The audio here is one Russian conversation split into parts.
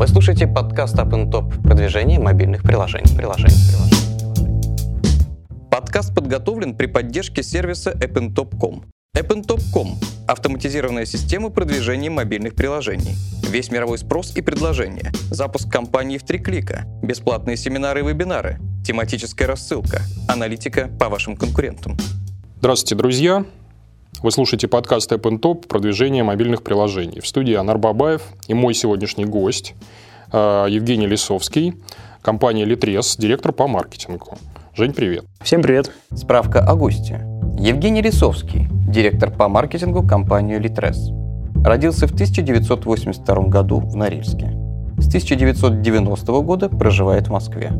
Вы слушаете подкаст Up and Top продвижение мобильных приложений. приложений, приложений. Подкаст подготовлен при поддержке сервиса appntop.com. appntop.com – автоматизированная система продвижения мобильных приложений. Весь мировой спрос и предложение. Запуск компании в три клика. Бесплатные семинары и вебинары. Тематическая рассылка. Аналитика по вашим конкурентам. Здравствуйте, друзья! Вы слушаете подкаст App Top «Продвижение мобильных приложений». В студии Анар Бабаев и мой сегодняшний гость э, Евгений Лисовский, компания Литрес, директор по маркетингу. Жень, привет. Всем привет. Справка о госте. Евгений Лисовский, директор по маркетингу компании Литрес. Родился в 1982 году в Норильске. С 1990 года проживает в Москве.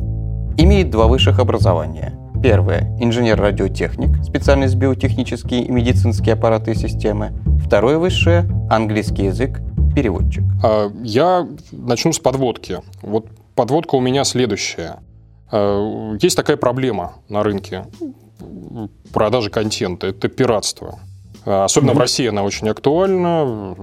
Имеет два высших образования – Первое – инженер-радиотехник, специальность биотехнические и медицинские аппараты и системы. Второе высшее – английский язык, переводчик. А, я начну с подводки. Вот подводка у меня следующая. А, есть такая проблема на рынке продажи контента – это пиратство. А, особенно mm-hmm. в России она очень актуальна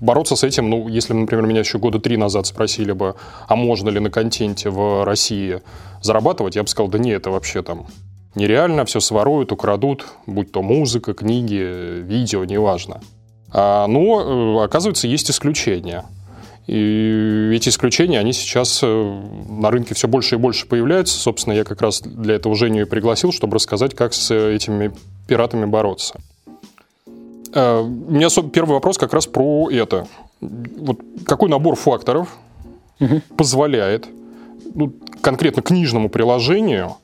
бороться с этим, ну, если, например, меня еще года три назад спросили бы, а можно ли на контенте в России зарабатывать, я бы сказал, да нет, это вообще там нереально, все своруют, украдут, будь то музыка, книги, видео, неважно. А, но, э, оказывается, есть исключения. И эти исключения, они сейчас э, на рынке все больше и больше появляются. Собственно, я как раз для этого Женю и пригласил, чтобы рассказать, как с этими пиратами бороться. Э, у меня первый вопрос как раз про это. Вот какой набор факторов угу. позволяет ну, конкретно книжному приложению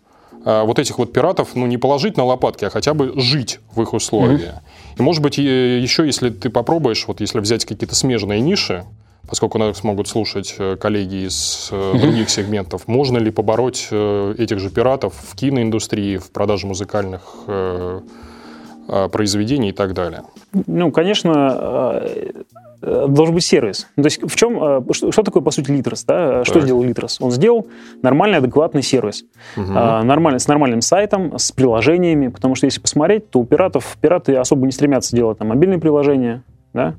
э, вот этих вот пиратов, ну, не положить на лопатки, а хотя бы жить в их условиях. mm И, может быть, еще, если ты попробуешь, вот если взять какие-то смежные ниши, поскольку нас могут слушать э, коллеги из других сегментов, можно ли побороть этих же пиратов в киноиндустрии, в продаже музыкальных произведений и так далее? Ну, конечно, э, должен быть сервис. То есть в чем, э, что, что такое, по сути, Литрос? Да? Что так. сделал Литрос? Он сделал нормальный, адекватный сервис. Угу. Нормальный, с нормальным сайтом, с приложениями, потому что если посмотреть, то у пиратов, пираты особо не стремятся делать там мобильные приложения, да?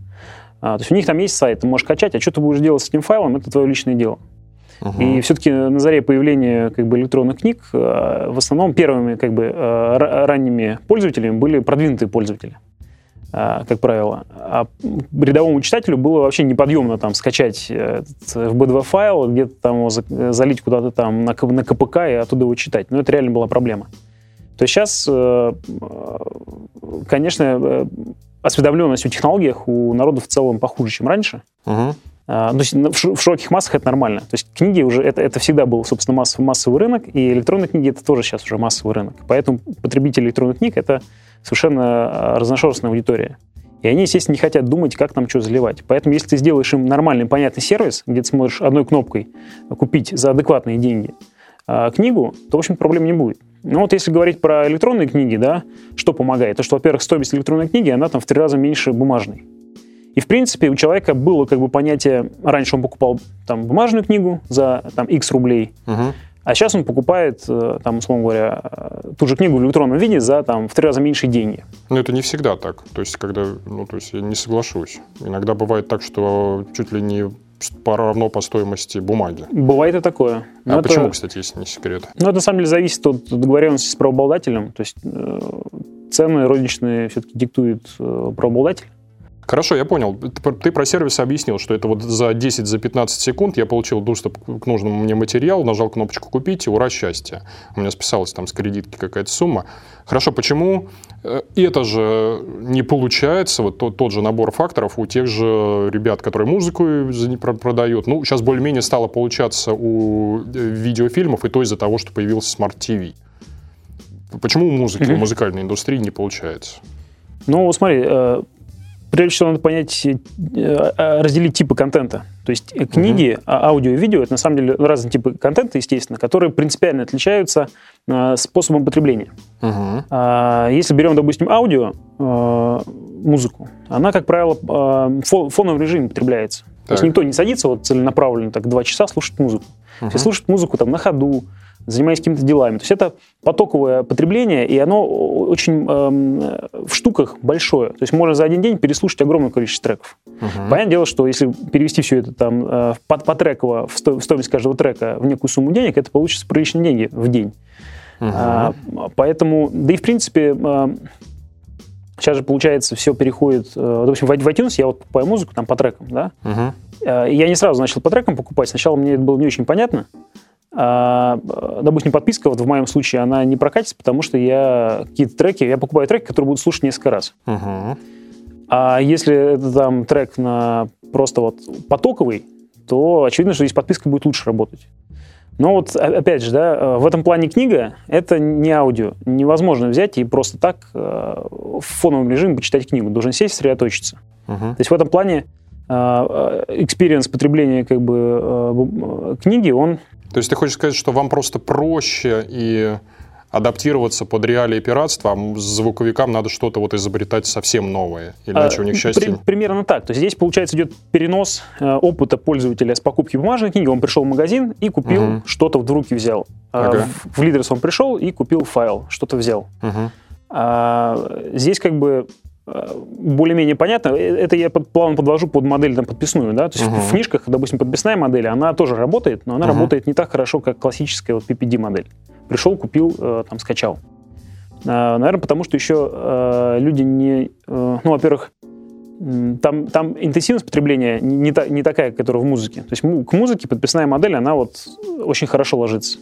то есть у них там есть сайт, ты можешь качать, а что ты будешь делать с этим файлом, это твое личное дело. Угу. И все-таки на заре появления как бы, электронных книг э, в основном первыми как бы, э, ранними пользователями были продвинутые пользователи э, как правило. А рядовому читателю было вообще неподъемно там скачать FB2 файл, где-то там его залить куда-то там на, на КПК и оттуда его читать. Но это реально была проблема. То есть сейчас, конечно, осведомленность о технологиях у народа в целом похуже, чем раньше. Угу. А, то есть в широких массах это нормально. То есть книги уже, это, это всегда был, собственно, массовый, массовый рынок, и электронные книги это тоже сейчас уже массовый рынок. Поэтому потребители электронных книг это совершенно а, разношерстная аудитория. И они, естественно, не хотят думать, как там что заливать. Поэтому если ты сделаешь им нормальный, понятный сервис, где ты сможешь одной кнопкой купить за адекватные деньги э, книгу, то, в общем, проблем не будет. Ну вот если говорить про электронные книги, да, что помогает? То, что, во-первых, стоимость электронной книги, она там в три раза меньше бумажной. И, в принципе, у человека было как бы понятие, раньше он покупал там бумажную книгу за там X рублей, угу. а сейчас он покупает, э, там, условно говоря, э, ту же книгу в электронном виде за там в три раза меньше деньги. Ну, это не всегда так. То есть, когда, ну, то есть я не соглашусь. Иногда бывает так, что чуть ли не равно по стоимости бумаги. Бывает и такое. Но а это, почему, кстати, если не секрет? Ну, это на самом деле зависит от договоренности с правообладателем. То есть э, цены розничные все-таки диктует э, правообладатель. Хорошо, я понял. Ты про сервис объяснил, что это вот за 10-15 за секунд я получил доступ к нужному мне материалу, нажал кнопочку «Купить» и ура, счастье. У меня списалась там с кредитки какая-то сумма. Хорошо, почему э, это же не получается, вот тот, тот же набор факторов у тех же ребят, которые музыку продают? Ну, сейчас более-менее стало получаться у э, видеофильмов, и то из-за того, что появился смарт-ТВ. Почему у музыки, mm-hmm. у музыкальной индустрии не получается? Ну, смотри, э, прежде всего надо понять, э, э, разделить типы контента. То есть э, книги, uh-huh. аудио и видео — это на самом деле разные типы контента, естественно, которые принципиально отличаются способом потребления. Uh-huh. Если берем, допустим, аудио, музыку, она, как правило, в фоновом режиме потребляется. Так. То есть никто не садится вот целенаправленно так два часа слушать музыку. Uh-huh. Все слушают музыку там на ходу, занимаясь какими-то делами. То есть это потоковое потребление, и оно очень э, в штуках большое. То есть можно за один день переслушать огромное количество треков. Uh-huh. Понятное дело, что если перевести все это там э, по, по треково, в, сто, в стоимость каждого трека в некую сумму денег, это получится приличные деньги в день. Uh-huh. А, поэтому, да и в принципе... Э, Сейчас же, получается, все переходит... Э, допустим, в iTunes я вот покупаю музыку там по трекам, да? Uh-huh. Я не сразу начал по трекам покупать. Сначала мне это было не очень понятно. А, допустим, подписка, вот в моем случае, она не прокатится, потому что я какие-то треки, я покупаю треки, которые буду слушать несколько раз. Uh-huh. А если это там трек на просто вот потоковый, то очевидно, что здесь подписка будет лучше работать. Но вот, опять же, да, э, в этом плане книга — это не аудио. Невозможно взять и просто так э, в фоновом режиме почитать книгу. Должен сесть, сосредоточиться. Uh-huh. То есть в этом плане experience потребления как бы книги, он то есть ты хочешь сказать, что вам просто проще и адаптироваться под реалии пиратства, а звуковикам надо что-то вот изобретать совсем новое, иначе а, у них счастье... При, примерно так. То есть здесь, получается, идет перенос э, опыта пользователя с покупки бумажной книги. Он пришел в магазин и купил угу. что-то в руки взял. А ага. В, в Лидерс он пришел и купил файл, что-то взял. Угу. А, здесь как бы более-менее понятно. Э, это я под, плавно подвожу под модель там, подписную. Да? То есть uh-huh. в книжках, допустим, подписная модель, она тоже работает, но она uh-huh. работает не так хорошо, как классическая вот PPD-модель. Пришел, купил, э, там, скачал. Э, наверное, потому что еще люди не... Ну, во-первых, там, там интенсивность потребления не, не, та, не такая, которая в музыке. То есть к музыке подписная модель, она вот очень хорошо ложится.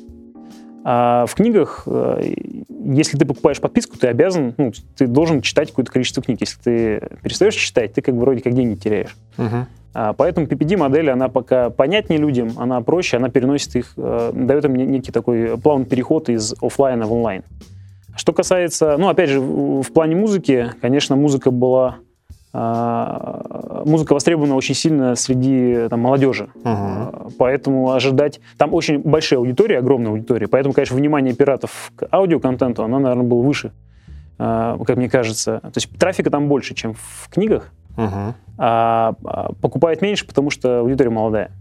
А в книгах, э, если ты покупаешь подписку, ты обязан, ну, ты должен читать какое-то количество книг. Если ты перестаешь читать, ты как бы вроде как деньги теряешь. Uh-huh. А, поэтому PPD-модель, она пока понятнее людям, она проще, она переносит их, э, дает им некий такой плавный переход из офлайна в онлайн. Что касается, ну, опять же, в плане музыки, конечно, музыка была музыка востребована очень сильно среди там, молодежи. Uh-huh. Поэтому ожидать... Там очень большая аудитория, огромная аудитория. Поэтому, конечно, внимание пиратов к аудиоконтенту, оно, наверное, было выше, а, как мне кажется. То есть трафика там больше, чем в книгах. Uh-huh. А покупает меньше, потому что аудитория молодая.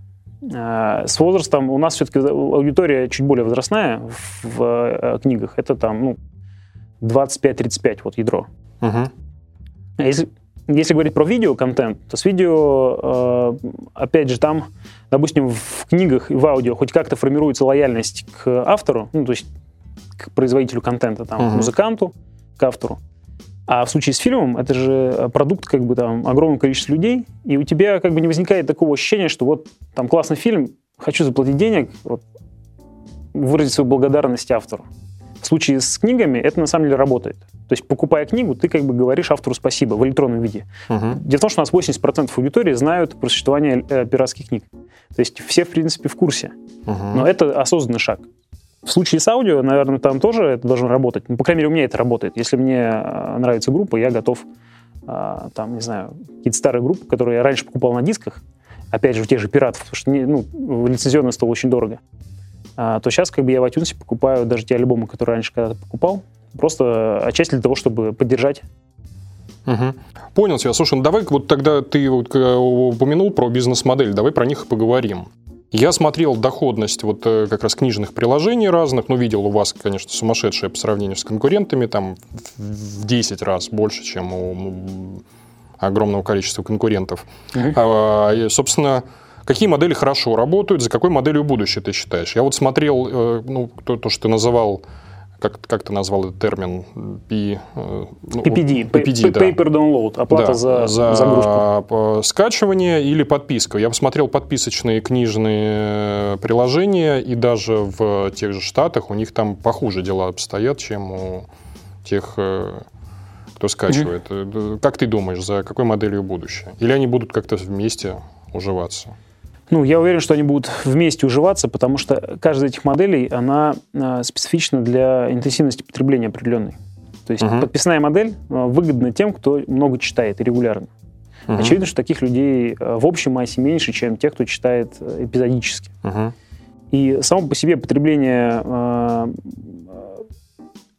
С возрастом у нас все-таки аудитория чуть более возрастная в, э, книгах. Это там ну, 25-35, вот ядро. Uh-huh. Если, если говорить про видеоконтент, то с видео, э, опять же, там, допустим, в книгах и в аудио хоть как-то формируется лояльность к автору, ну, то есть к производителю контента, там, uh-huh. к музыканту, к автору. А в случае с фильмом это же продукт как бы там огромного количества людей, и у тебя как бы не возникает такого ощущения, что вот там классный фильм, хочу заплатить денег, вот, выразить свою благодарность автору. В случае с книгами это на самом деле работает. То есть, покупая книгу, ты как бы говоришь автору спасибо в электронном виде. Uh-huh. Дело в том, что у нас 80% аудитории знают про существование э, пиратских книг. То есть все, в принципе, в курсе. Uh-huh. Но это осознанный шаг. В случае с аудио, наверное, там тоже это должно работать. Ну, по крайней мере, у меня это работает. Если мне э, нравится группа, я готов, э, там, не знаю, какие-то старые группы, которые я раньше покупал на дисках, опять же, в тех же пиратов, потому что ну, лицензионно стало очень дорого. А, то сейчас как бы я в iTunes покупаю даже те альбомы, которые раньше когда-то покупал, просто отчасти для того, чтобы поддержать Угу. Понял тебя. Слушай, ну давай вот тогда ты вот упомянул про бизнес-модель, давай про них и поговорим. Я смотрел доходность вот э, как раз книжных приложений разных, ну, видел у вас, конечно, сумасшедшая по сравнению с конкурентами, там в 10 раз больше, чем у огромного количества конкурентов. Угу. А, собственно, Какие модели хорошо работают, за какой моделью будущее ты считаешь? Я вот смотрел, э, ну, то, то что ты называл как, как ты назвал этот термин? P, э, ну, PPD, PPD да. Paper Download, оплата да, за, за загрузку. скачивание или подписка. Я посмотрел подписочные книжные приложения, и даже в тех же Штатах у них там похуже дела обстоят, чем у тех, э, кто скачивает. Mm-hmm. Как ты думаешь, за какой моделью будущее? Или они будут как-то вместе уживаться? Ну, я уверен, что они будут вместе уживаться, потому что каждая из этих моделей, она э, специфична для интенсивности потребления определенной. То есть uh-huh. подписная модель э, выгодна тем, кто много читает и регулярно. Uh-huh. Очевидно, что таких людей э, в общей массе меньше, чем тех, кто читает эпизодически. Uh-huh. И само по себе потребление,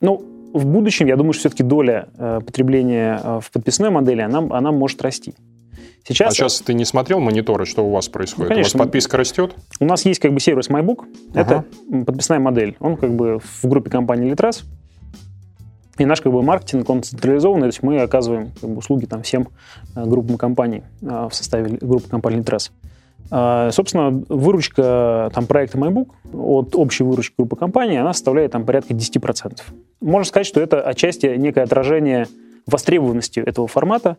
ну, в будущем, я думаю, что все-таки доля потребления в подписной модели, она, она может расти. Сейчас... А сейчас ты не смотрел мониторы, что у вас происходит? Ну, конечно. У вас подписка растет? У нас есть как бы сервис MyBook. Uh-huh. Это подписная модель. Он как бы в группе компании Litras. И наш как бы маркетинг, он централизованный, то есть мы оказываем как бы, услуги там всем э, группам компаний э, в составе группы компании Litres. Э, собственно, выручка там, проекта MyBook от общей выручки группы компаний, она составляет там порядка 10%. Можно сказать, что это отчасти некое отражение востребованности этого формата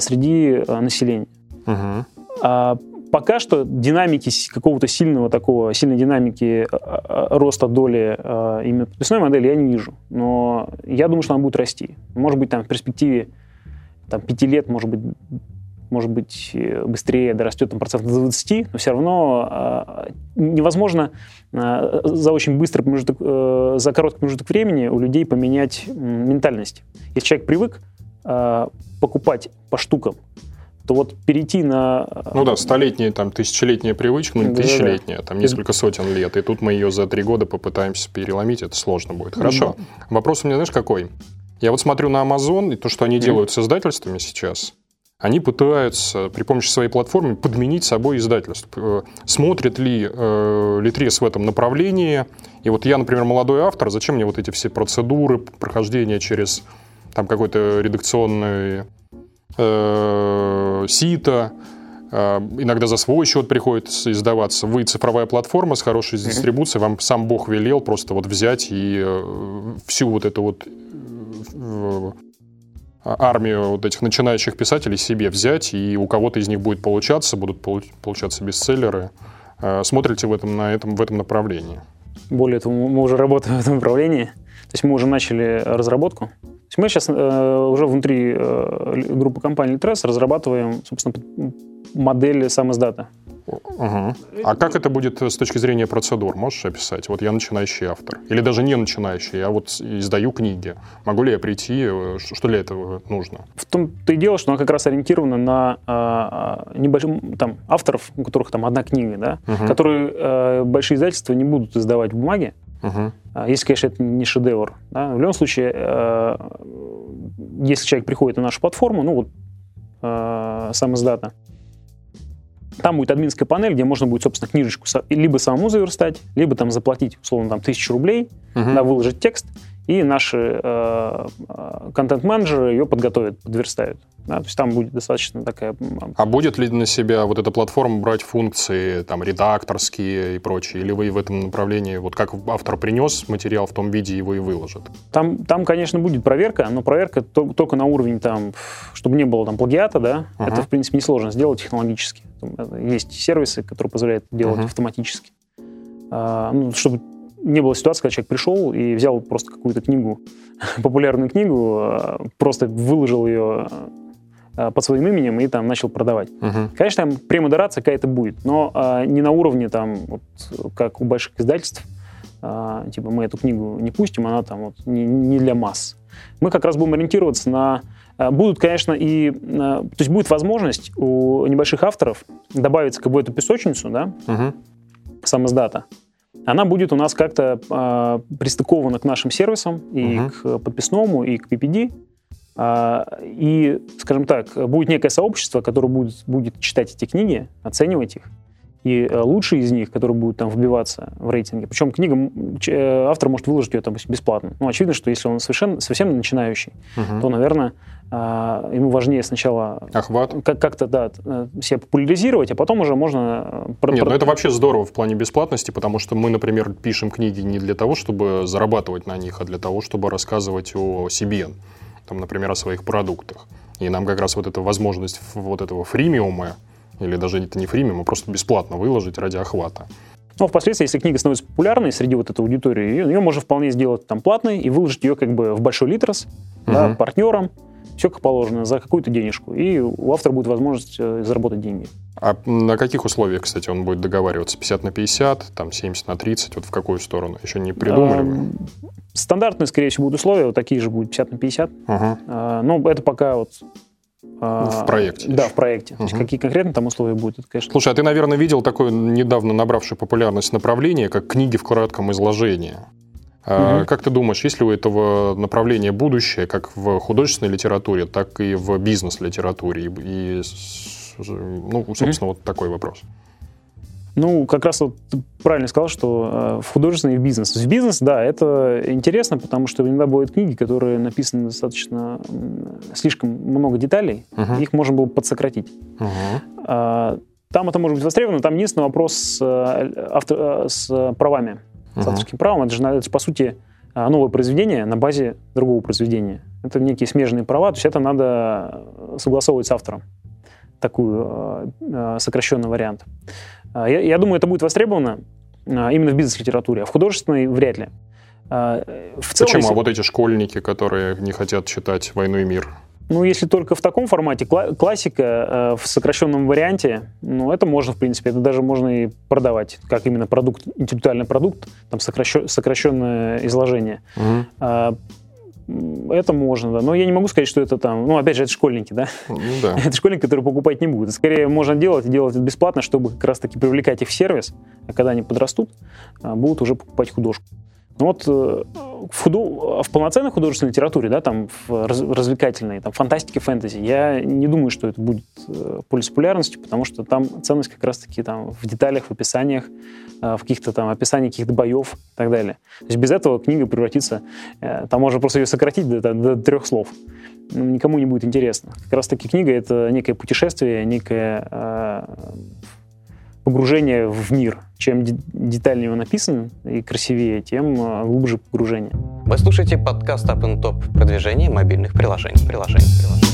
среди населения. Uh-huh пока что динамики какого-то сильного такого, сильной динамики э, э, роста доли э, именно подписной модели я не вижу. Но я думаю, что она будет расти. Может быть, там в перспективе там, 5 лет, может быть, может быть, быстрее дорастет там, процентов до 20, но все равно невозможно за очень быстрый промежуток, за короткий промежуток времени у людей поменять ментальность. Если человек привык покупать по штукам, то вот перейти на... Э, ну да, столетняя, там, тысячелетняя привычка, ну не да, тысячелетняя, да. там несколько сотен лет, и тут мы ее за три года попытаемся переломить, это сложно будет. Хорошо. Да. Вопрос у меня, знаешь, какой? Я вот смотрю на Amazon, и то, что они делают с издательствами сейчас, они пытаются при помощи своей платформы подменить собой издательство. Э, смотрит ли э, Литрес в этом направлении? И вот я, например, молодой автор, зачем мне вот эти все процедуры, прохождение через там какой-то редакционный э, сито, э, иногда за свой счет приходится издаваться. Вы цифровая платформа с хорошей mm-hmm. дистрибуцией, вам сам Бог велел просто вот взять и э, всю вот эту вот э, армию вот этих начинающих писателей себе взять, и у кого-то из них будет получаться, будут получаться бестселлеры. Смотрите в этом, на этом, в этом направлении? Более того, мы уже работаем в этом направлении. То есть мы уже начали разработку есть мы сейчас э, уже внутри э, группы компании Litres разрабатываем, собственно, модели сам издата. Угу. А как это будет с точки зрения процедур? Можешь описать? Вот я начинающий автор. Или даже не начинающий, я вот издаю книги. Могу ли я прийти? Э, что для этого нужно? В том-то и дело, что она как раз ориентирована на э, небольших там, авторов, у которых там одна книга, да, угу. которые э, большие издательства не будут издавать в бумаге. Угу. Если, конечно, это не шедевр. Да? В любом случае, э, если человек приходит на нашу платформу, ну вот э, сам издата, там будет админская панель, где можно будет, собственно, книжечку либо самому заверстать, либо там заплатить, условно, там, тысячу рублей, uh да, выложить текст, и наши э, э, контент-менеджеры ее подготовят, подверстают. Да, то есть там будет достаточно такая... А будет ли на себя вот эта платформа брать функции там редакторские и прочие? Или вы в этом направлении, вот как автор принес материал в том виде, его и выложит? Там, там конечно, будет проверка, но проверка только на уровень там, чтобы не было там плагиата, да, uh-huh. это, в принципе, несложно сделать технологически. Есть сервисы, которые позволяют делать uh-huh. автоматически. А, ну, чтобы не было ситуации, когда человек пришел и взял просто какую-то книгу, популярную книгу, а, просто выложил ее а, под своим именем и там начал продавать. Uh-huh. Конечно, там премодерация какая-то будет, но а, не на уровне там, вот, как у больших издательств, а, типа мы эту книгу не пустим, она там вот не, не для масс. Мы как раз будем ориентироваться на Будут, конечно, и... То есть будет возможность у небольших авторов добавиться как бы эту песочницу, да, uh-huh. сам издата, она будет у нас как-то э, пристыкована к нашим сервисам, и uh-huh. к подписному, и к PPD. Э, и, скажем так, будет некое сообщество, которое будет, будет читать эти книги, оценивать их, и э, лучшие из них, которые будут там вбиваться в рейтинге. Причем книга, э, автор может выложить ее там бесплатно. Ну, очевидно, что если он совершенно, совсем начинающий, угу. то, наверное, а, ему важнее сначала Охват. как-то да, э, себя популяризировать, а потом уже можно... Нет, ну это вообще здорово в плане бесплатности, потому что мы, например, пишем книги не для того, чтобы зарабатывать на них, а для того, чтобы рассказывать о себе, там, например, о своих продуктах. И нам как раз вот эта возможность вот этого фримиума, или даже это не фримиум, а просто бесплатно выложить ради охвата. Но впоследствии, если книга становится популярной среди вот этой аудитории, ее, ее можно вполне сделать там платной и выложить ее как бы в большой литрос, угу. да, партнерам, все как положено, за какую-то денежку. И у автора будет возможность э, заработать деньги. А на каких условиях, кстати, он будет договариваться? 50 на 50, там 70 на 30? Вот в какую сторону? Еще не придумали? Стандартные, скорее всего, будут условия, вот такие же будут 50 на 50. Угу. А, но это пока вот в проекте. Да, в проекте. Угу. То есть какие конкретно там условия будут, это, конечно. Слушай, а ты, наверное, видел такое недавно набравшее популярность направление, как книги в кратком изложении. Угу. Как ты думаешь, есть ли у этого направления будущее, как в художественной литературе, так и в бизнес-литературе? И, ну, собственно, угу. вот такой вопрос. Ну, как раз вот ты правильно сказал, что э, в художественный и в бизнес. В бизнес, да, это интересно, потому что иногда бывают книги, которые написаны достаточно слишком много деталей, uh-huh. их можно было подсократить. Uh-huh. Там это может быть востребовано. Там единственный вопрос с, э, автор, э, с правами, с авторским правом. Это же, это же, по сути, новое произведение на базе другого произведения. Это некие смежные права, то есть это надо согласовывать с автором. Такую сокращенный вариант. А, я, я думаю, это будет востребовано а, именно в бизнес-литературе, а в художественной вряд ли. А, в целом, Почему? Если... А вот эти школьники, которые не хотят читать «Войну и мир»? Ну, если только в таком формате, классика в сокращенном варианте, ну, это можно, в принципе, это даже можно и продавать, как именно продукт, интеллектуальный продукт, там сокращенное изложение. Угу это можно, да. Но я не могу сказать, что это там... Ну, опять же, это школьники, да? Ну, да. это школьники, которые покупать не будут. Скорее, можно делать и делать это бесплатно, чтобы как раз-таки привлекать их в сервис, а когда они подрастут, а, будут уже покупать художку. Ну вот э, в, худу... в полноценной художественной литературе, да, там в развлекательной, там фантастике, фэнтези, я не думаю, что это будет э, пользоваться популярностью, потому что там ценность как раз-таки там в деталях, в описаниях, э, в каких-то там описаниях каких-то боев и так далее. То есть без этого книга превратится, там можно просто ее сократить до, до, до трех слов. Ну, никому не будет интересно. Как раз-таки книга — это некое путешествие, некое погружение в мир. Чем детальнее он написан и красивее, тем а, глубже погружение. Вы слушаете подкаст Up and Top продвижение мобильных приложений. приложений, приложений.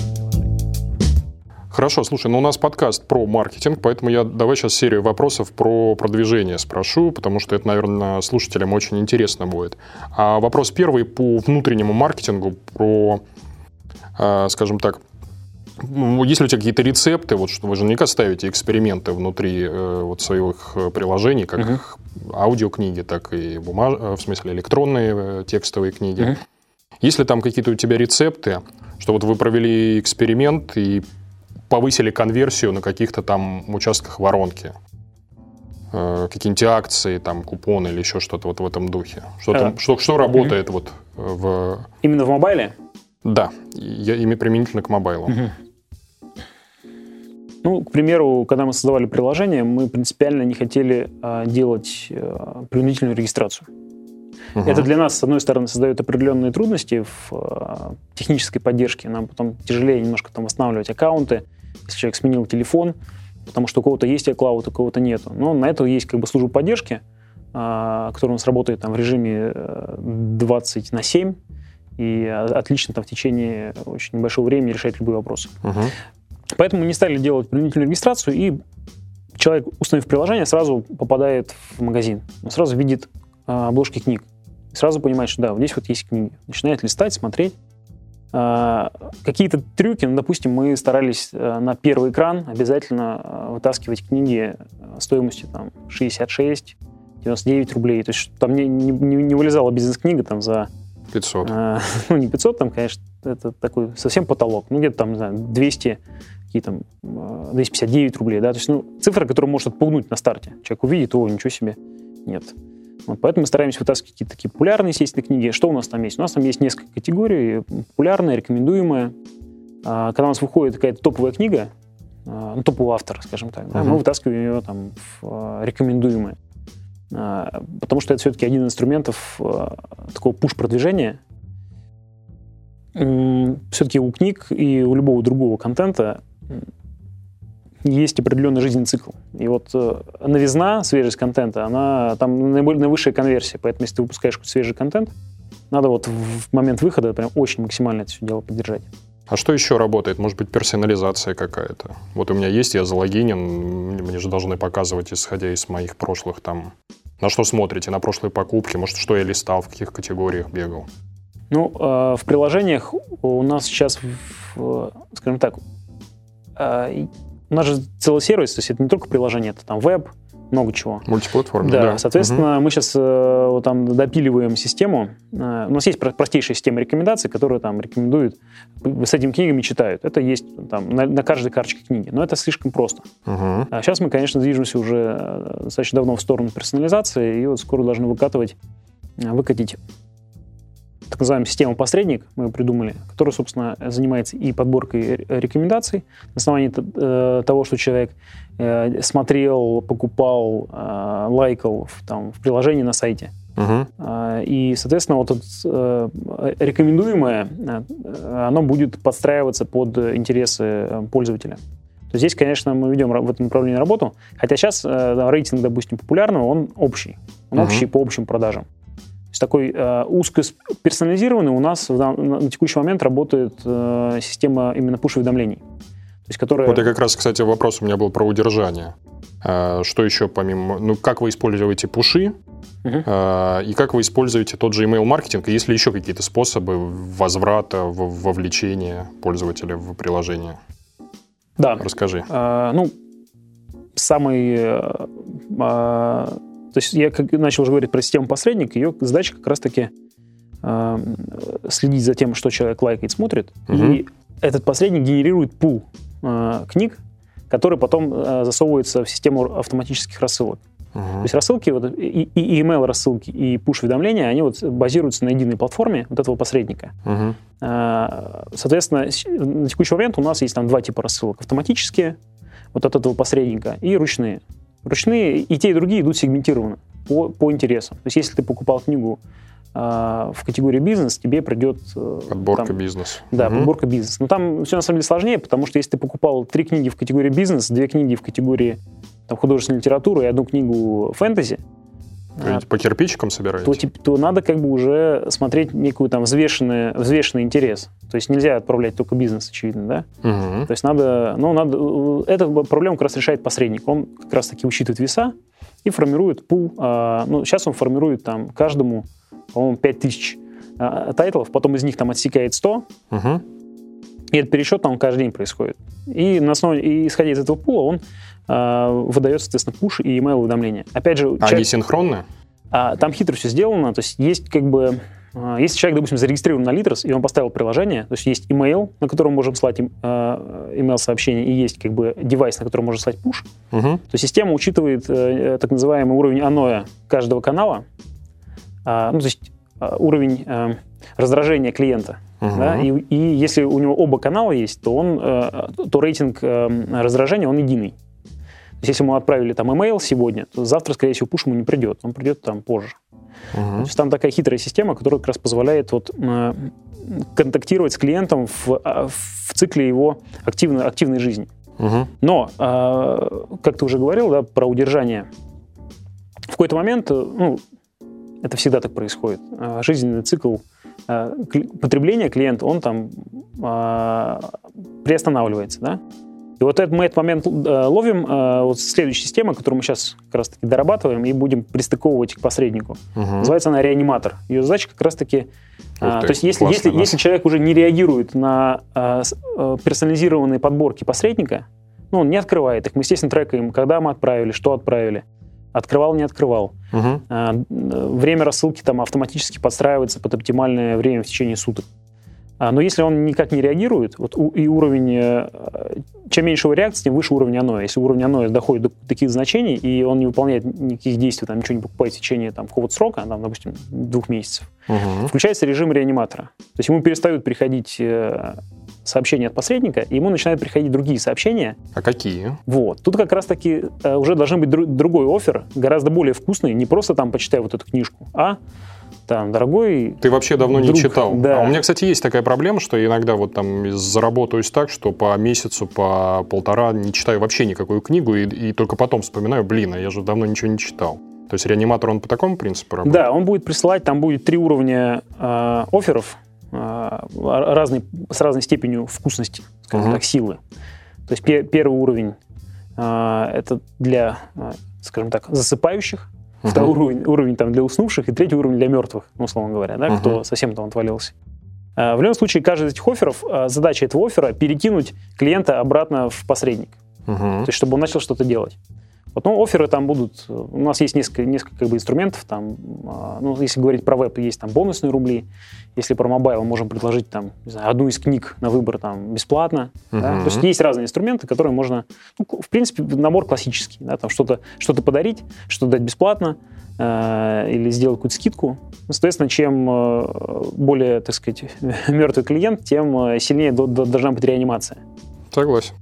Хорошо, слушай, ну у нас подкаст про маркетинг, поэтому я давай сейчас серию вопросов про продвижение спрошу, потому что это, наверное, слушателям очень интересно будет. А вопрос первый по внутреннему маркетингу, про, а, скажем так, ну, есть ли у тебя какие-то рецепты? Вот что вы же наверняка ставите эксперименты внутри э, вот своих э, приложений, как uh-huh. аудиокниги, так и бумаж... Э, в смысле электронные э, текстовые книги. Uh-huh. Есть ли там какие-то у тебя рецепты, что вот вы провели эксперимент и повысили конверсию на каких-то там участках воронки? Э, какие-нибудь акции, там, купоны или еще что-то вот в этом духе? Что, uh-huh. что, что работает вот в... Именно в мобайле? Да, я, ими применительно к мобайлу. Uh-huh. Ну, к примеру, когда мы создавали приложение, мы принципиально не хотели а, делать а, принудительную регистрацию. Угу. Это для нас, с одной стороны, создает определенные трудности в а, технической поддержке. Нам потом тяжелее немножко там восстанавливать аккаунты, если человек сменил телефон, потому что у кого-то есть iCloud, у кого-то нет. Но на это есть как бы служба поддержки, а, которая у нас работает там в режиме 20 э, на 7 и отлично там в течение очень небольшого времени решать любые вопросы. Угу. Поэтому не стали делать принудительную регистрацию, и человек, установив приложение, сразу попадает в магазин. Он сразу видит а, обложки книг. Сразу понимает, что да, вот здесь вот есть книги. Начинает листать, смотреть. А, какие-то трюки, ну, допустим, мы старались а, на первый экран обязательно а, вытаскивать книги а, стоимостью там 66, 99 рублей. То есть там не, не, не вылезала бизнес-книга там за 500. А, ну, не 500, там, конечно, это такой совсем потолок. Ну, где-то там, не знаю, 200 какие там 259 а, рублей, да, то есть, ну, цифра, которая может отпугнуть на старте. Человек увидит, о, ничего себе, нет. Вот, поэтому мы стараемся вытаскивать какие-то такие популярные, естественно, книги. Что у нас там есть? У нас там есть несколько категорий. Популярная, рекомендуемая. А, когда у нас выходит какая-то топовая книга, а, ну, топовый автор, скажем так, да, uh-huh. мы вытаскиваем ее там в рекомендуемые. Потому что это все-таки один из инструментов такого пуш-продвижения. Все-таки у книг и у любого другого контента есть определенный жизненный цикл. И вот э, новизна, свежесть контента, она там наивысшая конверсия. Поэтому, если ты выпускаешь какой-то свежий контент, надо вот в момент выхода прям очень максимально это все дело поддержать. А что еще работает? Может быть, персонализация какая-то? Вот у меня есть, я залогинен, мне же должны показывать, исходя из моих прошлых там... На что смотрите? На прошлые покупки? Может, что я листал, в каких категориях бегал? Ну, э, в приложениях у нас сейчас, скажем так, у нас же целый сервис, то есть это не только приложение, это там веб, много чего. Мультиплатформа, да. да. Соответственно, угу. мы сейчас э, вот, там допиливаем систему. Э, у нас есть простейшая система рекомендаций, которая там рекомендует, с этими книгами читают. Это есть там на, на каждой карточке книги, но это слишком просто. Угу. А сейчас мы, конечно, движемся уже э, достаточно давно в сторону персонализации, и вот скоро должны выкатывать выкатить так называемую систему посредник, мы придумали, которая, собственно, занимается и подборкой рекомендаций на основании э, того, что человек э, смотрел, покупал, э, лайкал там, в приложении на сайте. Uh-huh. И, соответственно, вот это рекомендуемое, оно будет подстраиваться под интересы пользователя. То здесь, конечно, мы ведем в этом направлении работу, хотя сейчас рейтинг, допустим, популярного, он общий. Он uh-huh. общий по общим продажам есть такой э, узко персонализированный у нас на, на текущий момент работает э, система именно пуш-уведомлений. То есть, которая... Вот и как раз, кстати, вопрос у меня был про удержание. А, что еще помимо... Ну, как вы используете пуши, uh-huh. а, и как вы используете тот же email-маркетинг, и есть ли еще какие-то способы возврата, вовлечения пользователя в приложение? Да. Расскажи. А, ну, самый а, то есть я как начал уже говорить про систему посредник, ее задача как раз-таки э, следить за тем, что человек лайкает, смотрит, угу. и этот посредник генерирует пул э, книг, который потом э, засовывается в систему автоматических рассылок. Угу. То есть рассылки, вот, и, и email рассылки, и push-уведомления, они вот базируются на единой платформе вот этого посредника. Угу. Соответственно, на текущий момент у нас есть там два типа рассылок. Автоматические, вот от этого посредника, и ручные. Ручные и те, и другие идут сегментированно по, по интересам. То есть если ты покупал книгу э, в категории бизнес, тебе придет... Э, подборка там, бизнес. Да, угу. подборка бизнес. Но там все на самом деле сложнее, потому что если ты покупал три книги в категории бизнес, две книги в категории там, художественной литературы и одну книгу фэнтези, то по кирпичикам собираете? То, типа, то надо как бы уже смотреть некую там взвешенный, взвешенный интерес. То есть нельзя отправлять только бизнес, очевидно, да? Угу. То есть надо, ну, надо, эта проблема как раз решает посредник. Он как раз таки учитывает веса и формирует пул. А, ну, сейчас он формирует там каждому, по-моему, 5000 а, тайтлов, потом из них там отсекает 100, угу. и этот пересчет там каждый день происходит. И на основе, и исходя из этого пула, он а, выдает, соответственно, пуш и email уведомления. Опять же... А человек, они синхронны? А, там хитро все сделано, то есть есть как бы... А, если человек, допустим, зарегистрирован на Litres, и он поставил приложение, то есть есть email, на котором можем слать email-сообщение, и есть как бы девайс, на котором можно слать push, угу. то система учитывает э, так называемый уровень аноя каждого канала, а, ну, то есть уровень э, раздражения клиента. Угу. Да? И, и если у него оба канала есть, то, он, э, то рейтинг раздражения, он единый. То есть, если мы отправили там email сегодня, то завтра, скорее всего, пуш ему не придет, он придет там позже. Uh-huh. То есть там такая хитрая система, которая как раз позволяет вот, э, контактировать с клиентом в, а, в цикле его активной, активной жизни. Uh-huh. Но, э, как ты уже говорил, да, про удержание. В какой-то момент, э, ну, это всегда так происходит, э, жизненный цикл э, потребления клиента, он там э, приостанавливается, да? И вот этот, мы этот момент э, ловим э, вот следующей системой, которую мы сейчас как раз-таки дорабатываем и будем пристыковывать к посреднику. Угу. Называется она реаниматор. Ее задача как раз-таки... Э, то есть если, если, если человек уже не реагирует на персонализированные подборки посредника, ну, он не открывает их. Мы, естественно, трекаем, когда мы отправили, что отправили. Открывал, не открывал. Угу. Время рассылки там автоматически подстраивается под оптимальное время в течение суток. А, но если он никак не реагирует, вот и уровень, э, чем меньше его реакции, тем выше уровень аноя. Если уровень аноя доходит до таких значений, и он не выполняет никаких действий, там ничего не покупает в течение там, какого-то срока, там, допустим, двух месяцев, угу. включается режим реаниматора. То есть ему перестают приходить э, сообщения от посредника, и ему начинают приходить другие сообщения. А какие? Вот. Тут как раз-таки э, уже должен быть другой офер, гораздо более вкусный, не просто там почитай вот эту книжку, а там, дорогой... Ты вообще давно друг, не читал. Да. А у меня, кстати, есть такая проблема, что иногда вот там заработаюсь так, что по месяцу, по полтора не читаю вообще никакую книгу, и, и только потом вспоминаю, блин, а я же давно ничего не читал. То есть реаниматор, он по такому принципу работает? Да, он будет присылать, там будет три уровня э, офферов, э, разный, с разной степенью вкусности, скажем uh-huh. так, силы. То есть пе- первый уровень э, это для, э, скажем так, засыпающих, Uh-huh. Второй уровень, уровень там для уснувших и третий уровень для мертвых, ну, условно говоря, да, uh-huh. кто совсем там отвалился. А, в любом случае, каждый из этих офферов, а, задача этого оффера перекинуть клиента обратно в посредник. Uh-huh. То есть, чтобы он начал что-то делать. Потом оферы там будут, у нас есть несколько, несколько как бы, инструментов, там, а, ну, если говорить про веб, есть там бонусные рубли, если про mobile, мы можем предложить там, не знаю, одну из книг на выбор там бесплатно. Uh-huh. Да? То есть есть разные инструменты, которые можно, ну, в принципе, набор классический, да, там что-то что подарить, что-то дать бесплатно, э, или сделать какую-то скидку. Соответственно, чем э, более, так сказать, мертвый клиент, тем э, сильнее должна быть реанимация. Согласен.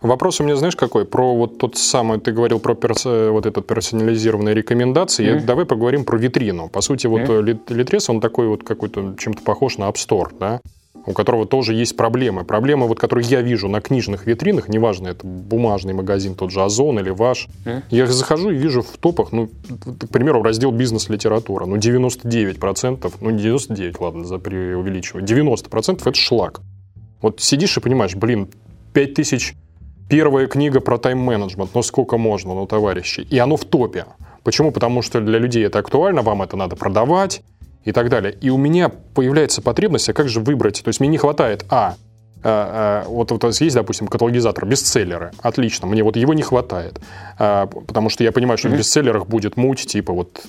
Вопрос у меня, знаешь, какой? Про вот тот самый, ты говорил про перс, вот этот персонализированные рекомендации. Mm-hmm. Я, давай поговорим про витрину. По сути, вот mm-hmm. Литрес, он такой вот какой-то, чем-то похож на App Store, да? у которого тоже есть проблемы. Проблемы, вот, которые я вижу на книжных витринах, неважно, это бумажный магазин, тот же Озон или ваш, mm. я захожу и вижу в топах, ну, к примеру, раздел бизнес-литература, ну, 99%, ну, не 99, ладно, за преувеличиваю, 90% это шлак. Вот сидишь и понимаешь, блин, 5000 Первая книга про тайм-менеджмент, ну сколько можно, ну, товарищи. И оно в топе. Почему? Потому что для людей это актуально, вам это надо продавать и так далее. И у меня появляется потребность, а как же выбрать? То есть мне не хватает, а, вот, вот есть, допустим, каталогизатор, бестселлеры. Отлично, мне вот его не хватает. А, потому что я понимаю, что mm-hmm. в бестселлерах будет муть, типа вот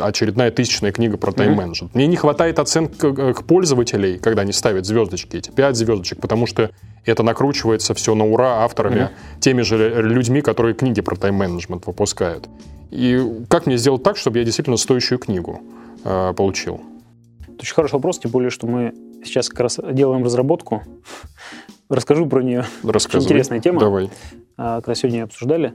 очередная тысячная книга про тайм-менеджмент. Mm-hmm. Мне не хватает оценок пользователей, когда они ставят звездочки, эти пять звездочек, потому что это накручивается все на ура авторами, mm-hmm. теми же людьми, которые книги про тайм-менеджмент выпускают. И как мне сделать так, чтобы я действительно стоящую книгу э, получил? Это очень хороший вопрос, тем более, что мы сейчас как раз делаем разработку. Расскажу про нее. Рассказывай. Очень интересная тема. Давай. А, когда сегодня обсуждали.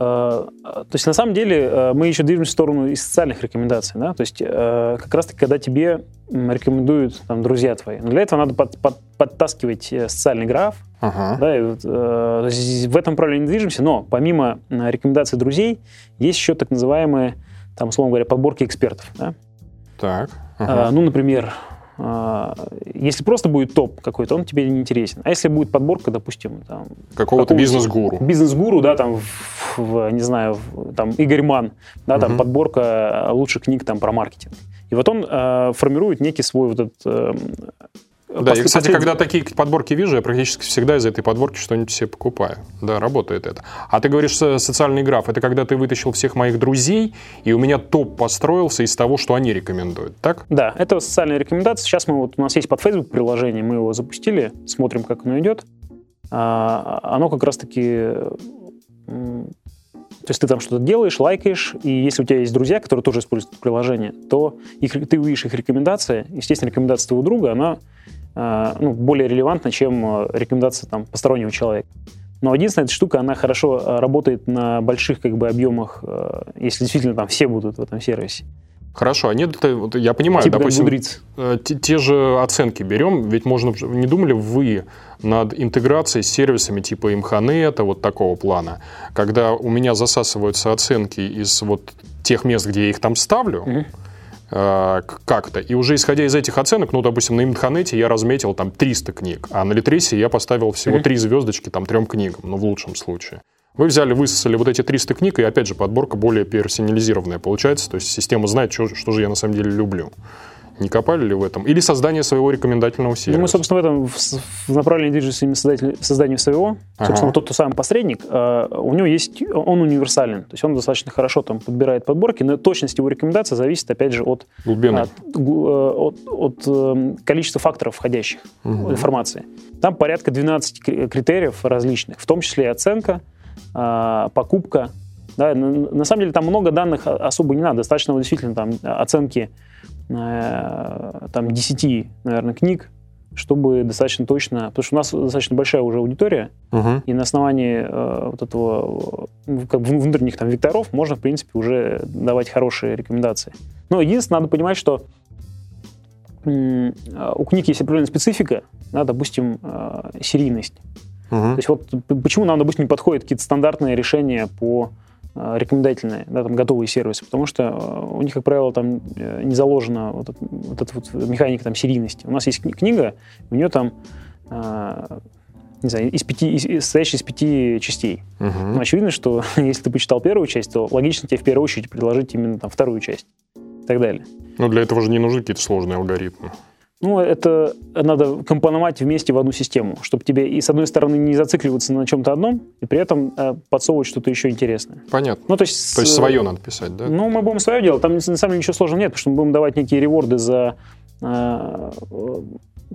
А, то есть на самом деле э, мы еще движемся в сторону и социальных рекомендаций, да, то есть э, как раз-таки, когда тебе рекомендуют там, друзья твои, но для этого надо под, под, подтаскивать э, социальный граф, ага. да, и вот, то есть в этом направлении движемся, но помимо рекомендаций друзей есть еще так называемые, там, условно говоря, подборки экспертов, да. Так. Ага. Ну, например, а, если просто будет топ какой-то, он тебе не интересен. А если будет подборка, допустим, там... Какого-то бизнес-гуру. Бизнес-гуру, да, там, в, в, не знаю, в, там, Игорь Ман, да, там, угу. подборка лучших книг там про маркетинг. И вот он э, формирует некий свой вот этот э, да, и, кстати, когда такие подборки вижу, я практически всегда из этой подборки что-нибудь себе покупаю. Да, работает это. А ты говоришь социальный граф. Это когда ты вытащил всех моих друзей, и у меня топ построился из того, что они рекомендуют, так? Да, это социальная рекомендация. Сейчас мы вот, у нас есть под Facebook приложение, мы его запустили, смотрим, как оно идет. А, оно как раз-таки то есть ты там что-то делаешь, лайкаешь, и если у тебя есть друзья, которые тоже используют это приложение, то их, ты увидишь их рекомендации. Естественно, рекомендация твоего друга, она Э, ну, более релевантна, чем э, рекомендация там, постороннего человека. Но единственная эта штука, она хорошо э, работает на больших как бы, объемах, если действительно там все будут в этом сервисе. Хорошо, а нет, это, я понимаю, типа допустим, те, те же оценки берем, ведь можно, не думали вы над интеграцией с сервисами типа Имханета, вот такого плана, когда у меня засасываются оценки из вот тех мест, где я их там ставлю, mm-hmm Э, как-то. И уже исходя из этих оценок, ну, допустим, на Имтханете я разметил там 300 книг, а на Литресе я поставил всего 3 звездочки там трем книгам, ну, в лучшем случае. Вы взяли, высосали вот эти 300 книг, и опять же подборка более персонализированная получается, то есть система знает, что, что же я на самом деле люблю. Не копали ли в этом? Или создание своего рекомендательного сервиса? Ну, мы, собственно, в этом в направлении движемся именно созданию своего. Ага. Собственно, тот, кто сам посредник, э, у него есть, он универсален. То есть он достаточно хорошо там подбирает подборки, но точность его рекомендации зависит, опять же, от, Глубины. от, э, от, от эм, количества факторов входящих угу. информации. Там порядка 12 критериев различных, в том числе и оценка, э, покупка. Да, на, на самом деле там много данных особо не надо. Достаточно действительно там оценки там 10, наверное, книг, чтобы достаточно точно, потому что у нас достаточно большая уже аудитория, uh-huh. и на основании э, вот этого э, как внутренних там векторов можно, в принципе, уже давать хорошие рекомендации. Но единственное, надо понимать, что э, у книг есть определенная специфика, да, допустим, э, серийность. Uh-huh. То есть вот почему нам, допустим, не подходят какие-то стандартные решения по рекомендательные, да, там готовые сервисы, потому что э, у них, как правило, там э, не заложена вот, это, вот эта вот механика там серийности. У нас есть книга, у нее там не знаю, из пяти, из, состоящая из пяти частей. Угу. Ну, очевидно, что если ты почитал первую часть, то логично тебе в первую очередь предложить именно там вторую часть и так далее. Ну, для этого же не нужны какие-то сложные алгоритмы. Ну, это надо компоновать вместе в одну систему, чтобы тебе и с одной стороны не зацикливаться на чем-то одном, и при этом э, подсовывать что-то еще интересное. Понятно. Ну, то есть, то есть свое надо писать, да? Ну, мы будем свое делать. Там на самом деле ничего сложного нет, потому что мы будем давать некие реворды за э,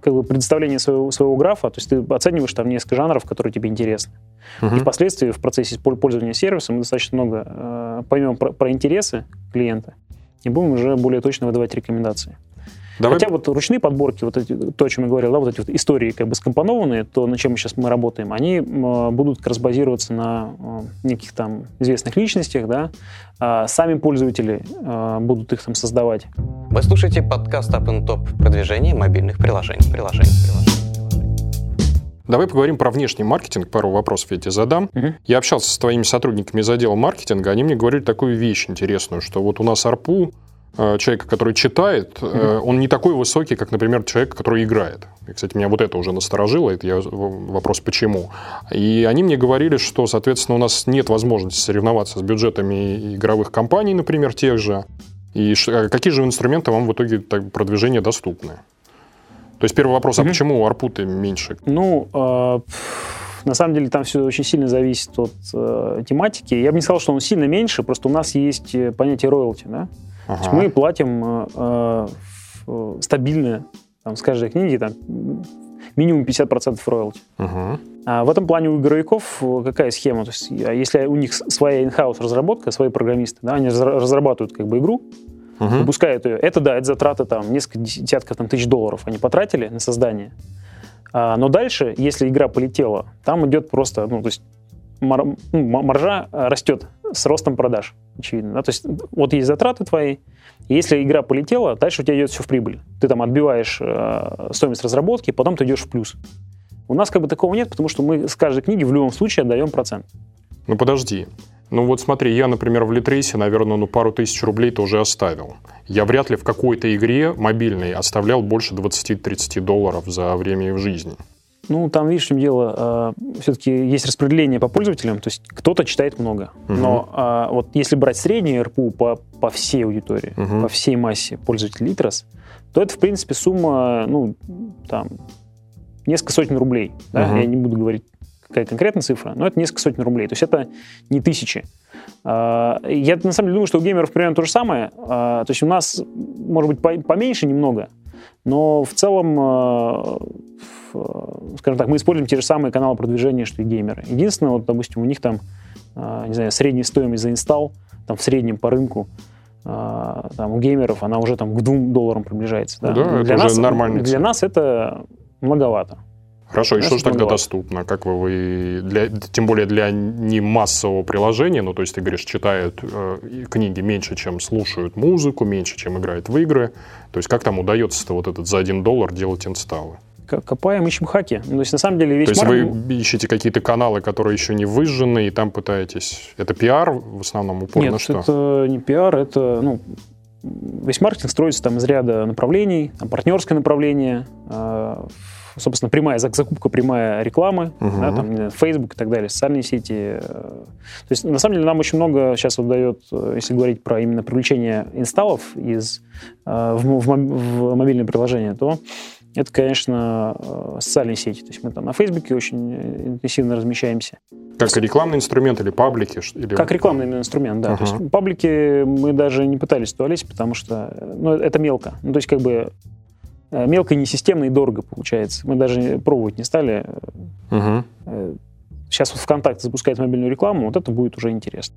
как бы предоставление своего, своего графа, то есть ты оцениваешь там несколько жанров, которые тебе интересны. Uh-huh. И впоследствии в процессе пользования сервисом мы достаточно много э, поймем про, про интересы клиента и будем уже более точно выдавать рекомендации. Давай... Хотя вот ручные подборки, вот эти, то, о чем я говорил, да, вот эти вот истории как бы скомпонованные, то, на чем сейчас мы работаем, они э, будут как раз базироваться на э, неких там известных личностях, да, а сами пользователи э, будут их там создавать. Вы слушаете подкаст Up and Top продвижение мобильных приложений. приложений, приложений. Давай поговорим про внешний маркетинг. Пару вопросов я тебе задам. Угу. Я общался с твоими сотрудниками из отдела маркетинга. Они мне говорили такую вещь интересную, что вот у нас АРПУ Э, человека, который читает, mm-hmm. он не такой высокий, как, например, человек, который играет. И, кстати, меня вот это уже насторожило, это я, вопрос почему. И они мне говорили, что, соответственно, у нас нет возможности соревноваться с бюджетами игровых компаний, например, тех же. И а какие же инструменты вам в итоге так, продвижения доступны? То есть первый вопрос, mm-hmm. а почему у Арпуты меньше? Ну, э, на самом деле там все очень сильно зависит от э, тематики. Я бы не сказал, что он сильно меньше, просто у нас есть понятие роялти, да? Ага. мы платим э, э, стабильно там, с каждой книги там, минимум 50% роялти. Ага. А в этом плане у игровиков э, какая схема? То есть, а если у них своя in-house разработка, свои программисты, да, они разрабатывают как бы игру, uh выпускают ее. Это да, это затраты там несколько десятков там, тысяч долларов они потратили на создание. А, но дальше, если игра полетела, там идет просто, ну, то есть мар, ну, маржа растет с ростом продаж, очевидно. Да? То есть вот есть затраты твои, если игра полетела, дальше у тебя идет все в прибыль. Ты там отбиваешь э, стоимость разработки, потом ты идешь в плюс. У нас как бы такого нет, потому что мы с каждой книги в любом случае отдаем процент. Ну подожди. Ну вот смотри, я, например, в Литрейсе, наверное, ну пару тысяч рублей тоже оставил. Я вряд ли в какой-то игре мобильной оставлял больше 20-30 долларов за время в жизни. Ну, там, видишь, в чем дело, э, все-таки есть распределение по пользователям, то есть кто-то читает много. Угу. Но э, вот если брать среднюю РПУ по, по всей аудитории, угу. по всей массе пользователей Литрос, то это, в принципе, сумма, ну, там, несколько сотен рублей. Да? Угу. Я не буду говорить, какая конкретная цифра, но это несколько сотен рублей. То есть это не тысячи. Э, я, на самом деле, думаю, что у геймеров примерно то же самое. То есть у нас, может быть, поменьше немного, но в целом скажем так, мы используем те же самые каналы продвижения, что и геймеры. Единственное, вот, допустим, у них там, э, не знаю, средняя стоимость за инсталл, там в среднем по рынку, э, там у геймеров она уже там к 2 долларам приближается. Да, да для это нас, уже нормально. Для нас это многовато. Хорошо, и что же тогда доступно? Как вы, вы для, тем более для не массового приложения, ну то есть ты говоришь, читают э, книги меньше, чем слушают музыку, меньше, чем играют в игры. То есть как там удается-то вот этот за один доллар делать инсталлы? Копаем, ищем хаки. Ну, то есть, на самом деле, весь То есть маркетинг... вы ищете какие-то каналы, которые еще не выжжены, и там пытаетесь... Это пиар в основном упор Нет, что? это не пиар, это... Ну, весь маркетинг строится там из ряда направлений, там партнерское направление, э, собственно, прямая закупка, прямая рекламы, угу. да, там, Facebook и так далее, социальные сети. То есть, на самом деле, нам очень много сейчас вот дает, если говорить про именно привлечение инсталлов из, в, в, в мобильное приложение, то это, конечно, э, социальные сети. То есть мы там на Фейсбуке очень интенсивно размещаемся. Как рекламный инструмент или паблики? Или... Как рекламный инструмент, да. Uh-huh. То есть паблики мы даже не пытались туда лезть, потому что ну, это мелко. Ну, то есть как бы э, мелко, несистемно и дорого получается. Мы даже пробовать не стали. Uh-huh. Сейчас вот ВКонтакте запускает мобильную рекламу, вот это будет уже интересно.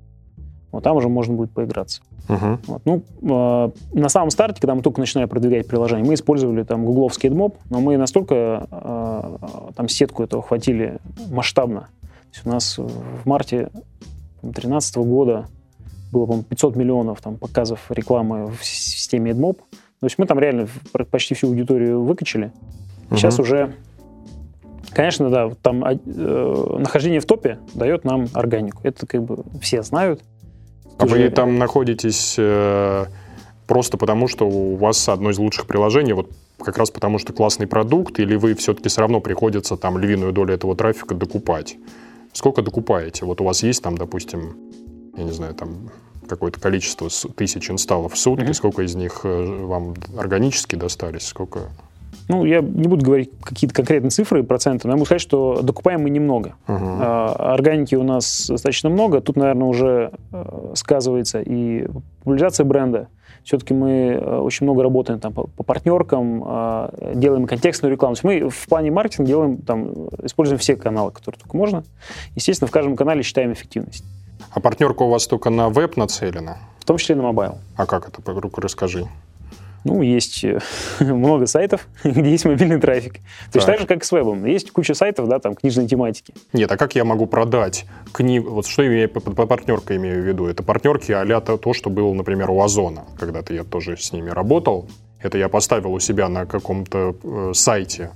Вот там уже можно будет поиграться. Uh-huh. Вот. Ну, э, на самом старте, когда мы только начинали продвигать приложение, мы использовали там гугловский AdMob, но мы настолько э, там сетку этого хватили масштабно. То есть у нас в марте 2013 года было, по 500 миллионов там, показов рекламы в системе AdMob. То есть мы там реально почти всю аудиторию выкачали. Uh-huh. Сейчас уже Конечно, да, там э, нахождение в топе дает нам органику. Это как бы все знают. А вы там находитесь э, просто потому, что у вас одно из лучших приложений, вот как раз потому, что классный продукт, или вы все-таки все равно приходится там львиную долю этого трафика докупать? Сколько докупаете? Вот у вас есть там, допустим, я не знаю, там какое-то количество тысяч инсталлов в сутки, mm-hmm. сколько из них э, вам органически достались, сколько Ну, я не буду говорить какие-то конкретные цифры и проценты, но я могу сказать, что докупаем мы немного. Uh-huh. А, органики у нас достаточно много. Тут, наверное, уже э, сказывается и популяризация бренда. Все-таки мы э, очень много работаем там, по, по партнеркам, э, делаем контекстную рекламу. То есть мы в плане маркетинга делаем, там, используем все каналы, которые только можно. Естественно, в каждом канале считаем эффективность. А партнерка у вас только на веб нацелена? В том числе на mobile. А как это? Расскажи. Ну, есть э, много сайтов, где есть мобильный трафик. То так. есть так же, как и с вебом. Есть куча сайтов, да, там, книжной тематики. Нет, а как я могу продать книгу? Вот что я по, по партнерка имею в виду? Это партнерки а то, что было, например, у Озона. Когда-то я тоже с ними работал. Это я поставил у себя на каком-то э, сайте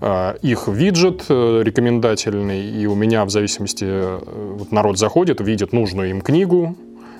э, их виджет э, рекомендательный, и у меня в зависимости, э, вот народ заходит, видит нужную им книгу,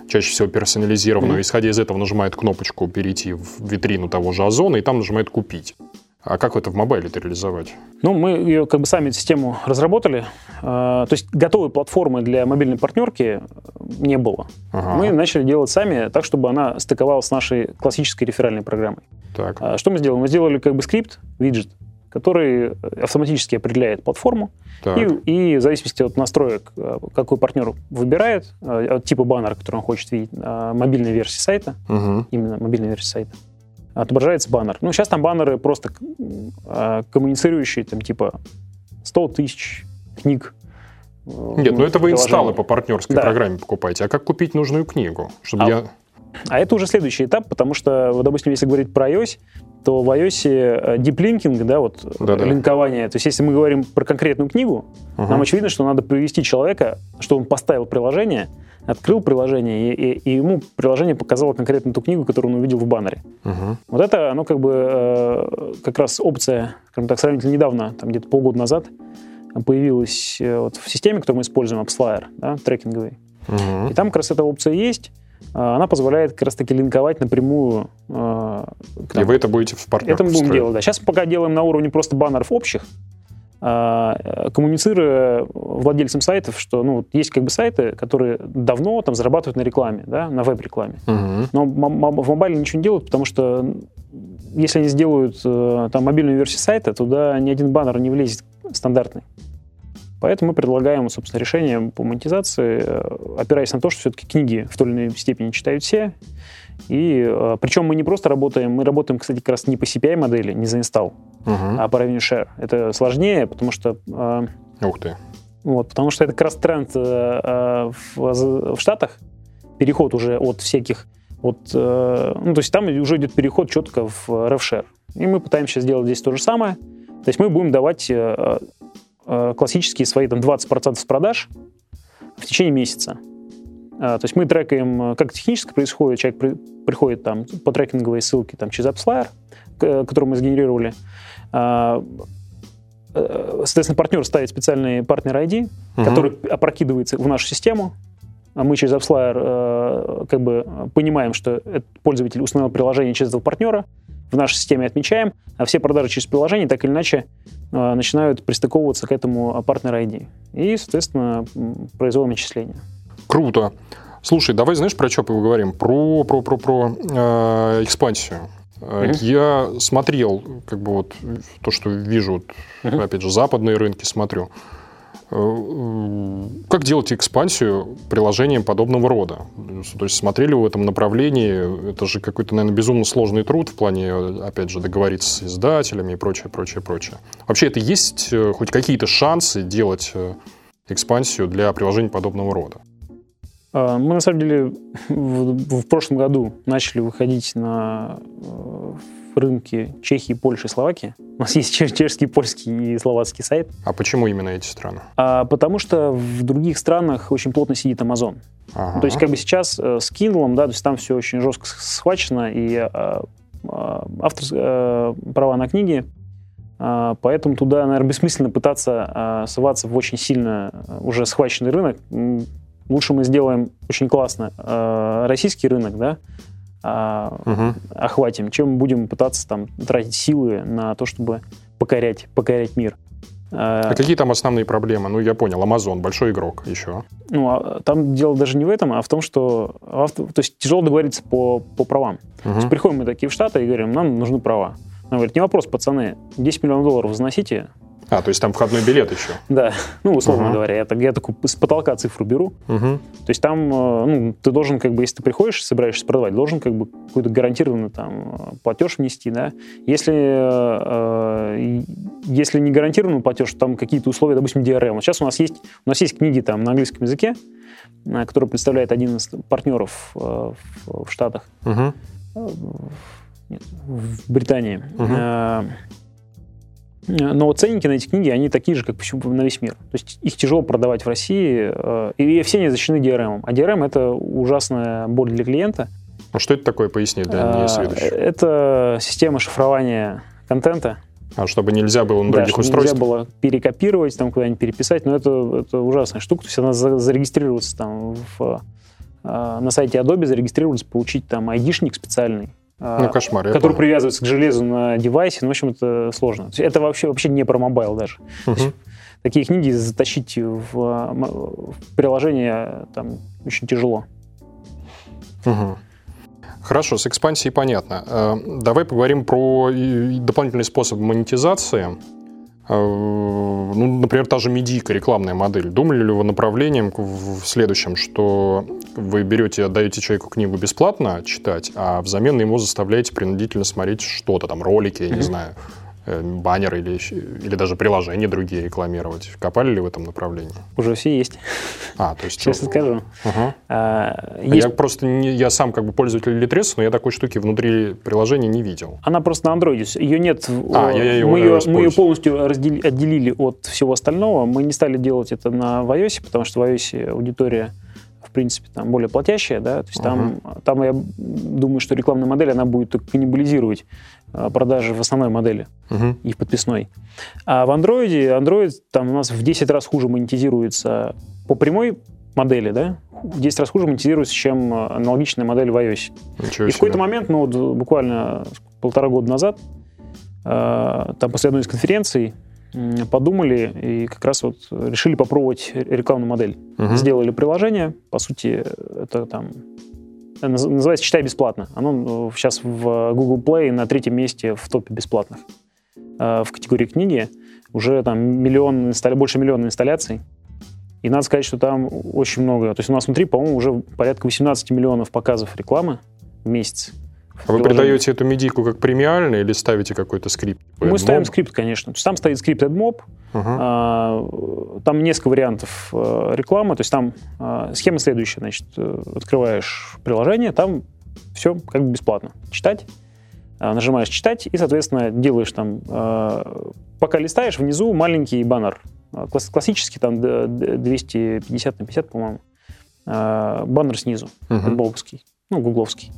чаще всего персонализированную. Mm-hmm. Исходя из этого нажимает кнопочку «Перейти в витрину того же Озона», и там нажимает «Купить». А как это в мобайле-то реализовать? Ну, мы ее как бы сами систему разработали. А, то есть готовой платформы для мобильной партнерки не было. Ага. Мы начали делать сами так, чтобы она стыковалась с нашей классической реферальной программой. Так. А, что мы сделали? Мы сделали как бы скрипт, виджет, который автоматически определяет платформу, и, и в зависимости от настроек, э, какой партнер выбирает, э, от типа баннера, который он хочет видеть, э, мобильной версии сайта, угу. именно мобильной версии сайта, отображается баннер. Ну, сейчас там баннеры просто коммуницирующие, там типа 100 тысяч книг. Нет, ну это вы инсталлы по партнерской да. программе покупаете. А как купить нужную книгу? Чтобы а, я... а это уже следующий этап, потому что, допустим, если говорить про iOS, то в iOS диплинкинг, э, да, вот Да-да. линкование, то есть если мы говорим про конкретную книгу, угу. нам очевидно, что надо привести человека, что он поставил приложение, открыл приложение, и, и, и ему приложение показало конкретно ту книгу, которую он увидел в баннере. Угу. Вот это, оно как бы э, как раз опция, скажем так, сравнительно недавно, там где-то полгода назад, появилась э, вот в системе, которую мы используем, AppsFlyer, да, трекинговый. Угу. И там как раз эта опция есть. А, она позволяет как раз-таки линковать напрямую. Э, И вы это будете в партнерах Это мы будем делать, да. Сейчас пока делаем на уровне просто баннеров общих, а, коммуницируя владельцам сайтов, что ну, есть как бы сайты, которые давно там зарабатывают на рекламе, да, на веб-рекламе. Угу. Но в мобайле ничего не делают, потому что если они сделают э, там мобильную версию сайта, туда ни один баннер не влезет стандартный. Поэтому мы предлагаем, собственно, решение по монетизации, э, опираясь на то, что все-таки книги в той или иной степени читают все. И э, причем мы не просто работаем, мы работаем, кстати, как раз не по CPI-модели, не за install, uh-huh. а по revenue share. Это сложнее, потому что... Э, Ух ты. Вот, потому что это как раз тренд в, в Штатах, переход уже от всяких от, ну, то есть там уже идет переход четко в RevShare. И мы пытаемся сделать здесь то же самое. То есть мы будем давать Э, классические свои там 20% с продаж в течение месяца. Э, то есть мы трекаем, э, как технически происходит, человек при, приходит там по трекинговой ссылке там, через AppsFlyer, которую мы сгенерировали, соответственно, партнер ставит специальный партнер ID, угу. который опрокидывается в нашу систему, а мы через AppsFlyer как бы понимаем, что этот пользователь установил приложение через этого партнера, в нашей системе отмечаем, а все продажи через приложение так или иначе э, начинают пристыковываться к этому партнер ID. И, соответственно, производим отчисления. Круто. Слушай, давай знаешь, про что поговорим? Про, про, про, про э, экспансию. Mm-hmm. Я смотрел, как бы вот то, что вижу, mm-hmm. опять же, западные рынки смотрю. Э, как делать экспансию приложением подобного рода? То есть смотрели в этом направлении, это же какой-то, наверное, безумно сложный труд в плане, опять же, договориться с издателями и прочее, прочее, прочее. Вообще это есть э, хоть какие-то шансы делать э, экспансию для приложений подобного рода? А, мы, на самом деле, в, в прошлом году начали выходить на рынки Чехии, Польши, Словакии. У нас есть чешский, польский и словацкий сайт. А почему именно эти страны? А, потому что в других странах очень плотно сидит Amazon. Ага. То есть как бы сейчас э, с Kindle, да, то есть там все очень жестко схвачено, и э, э, автор, э, права на книги, э, поэтому туда, наверное, бессмысленно пытаться э, соваться в очень сильно э, уже схваченный рынок. Лучше мы сделаем очень классно российский рынок, да, угу. охватим, чем будем пытаться там тратить силы на то, чтобы покорять, покорять мир. А какие там основные проблемы? Ну, я понял, Amazon, большой игрок еще. Ну, а там дело даже не в этом, а в том, что авто, то есть тяжело договориться по, по правам. Угу. То есть приходим мы такие в Штаты и говорим, нам нужны права. Она говорит, не вопрос, пацаны, 10 миллионов долларов заносите, а, то есть там входной билет еще? Да, ну, условно uh-huh. говоря, я, так, я такую с потолка цифру беру. Uh-huh. То есть там, э, ну, ты должен, как бы, если ты приходишь, собираешься продавать, должен, как бы, какой-то гарантированный там платеж внести, да. Если, э, если не гарантированный платеж, там какие-то условия, допустим, DRM. Вот сейчас у нас есть, у нас есть книги там на английском языке, э, которые представляет один из партнеров э, в, в Штатах. Uh-huh. Нет, в Британии. Uh-huh но ценники на эти книги, они такие же, как на весь мир. То есть их тяжело продавать в России, э, и все они защищены DRM. А DRM — это ужасная боль для клиента. А что это такое, поясни для несведущих? Это система шифрования контента. А чтобы нельзя было на других да, устройствах? нельзя было перекопировать, там куда-нибудь переписать, но это, это ужасная штука. То есть она зарегистрироваться там в, э, на сайте Adobe, зарегистрироваться, получить там айдишник специальный, ну, а, кошмар, который привязывается к железу на девайсе. Ну, в общем, это сложно. Это вообще, вообще не про mobile даже. Угу. Такие книги затащить в, в приложение там очень тяжело. Угу. Хорошо, с экспансией понятно. Э, давай поговорим про дополнительный способ монетизации. Э, ну, например, та же медийка, рекламная модель. Думали ли вы направлением в следующем, что вы берете, отдаете человеку книгу бесплатно читать, а взамен ему заставляете принудительно смотреть что-то, там, ролики, я не знаю, Э, баннеры или, или даже приложения другие рекламировать. Копали ли в этом направлении? Уже все есть. А, то есть... Сейчас скажу. Угу. А, есть... Я просто, не, я сам как бы пользователь Litres, но я такой штуки внутри приложения не видел. Она просто на Android. Ее нет... А, я, я ее мы, ее, мы ее полностью отделили от всего остального. Мы не стали делать это на iOS, потому что в iOS аудитория в принципе, там более платящая, да, то есть uh-huh. там, там я думаю, что рекламная модель, она будет каннибализировать а, продажи в основной модели uh-huh. и в подписной. А в Android, Android там у нас в 10 раз хуже монетизируется по прямой модели, да, в 10 раз хуже монетизируется, чем аналогичная модель в iOS. Ничего и в какой-то момент, ну вот буквально полтора года назад, а, там после одной из конференций подумали и как раз вот решили попробовать рекламную модель. Uh-huh. Сделали приложение, по сути, это там называется «Читай бесплатно». Оно сейчас э, в Google Play на третьем месте в топе бесплатных. Э, в категории книги уже там миллион, больше миллиона инсталляций. И надо сказать, что там очень много. То есть у нас внутри, по-моему, уже порядка 18 миллионов показов рекламы в месяц. А вы придаете эту медийку как премиальный или ставите какой-то скрипт? Мы AdMob? ставим скрипт, конечно. То есть там стоит скрипт AdMob, uh-huh. а, там несколько вариантов а, рекламы, то есть там а, схема следующая, значит, э, открываешь приложение, там все как бы бесплатно. Читать, нажимаешь читать и, соответственно, делаешь там, пока листаешь, внизу маленький баннер, класс, классический там 250 на 50, по-моему, баннер снизу, uh-huh. AdMob овский ну, гугловский.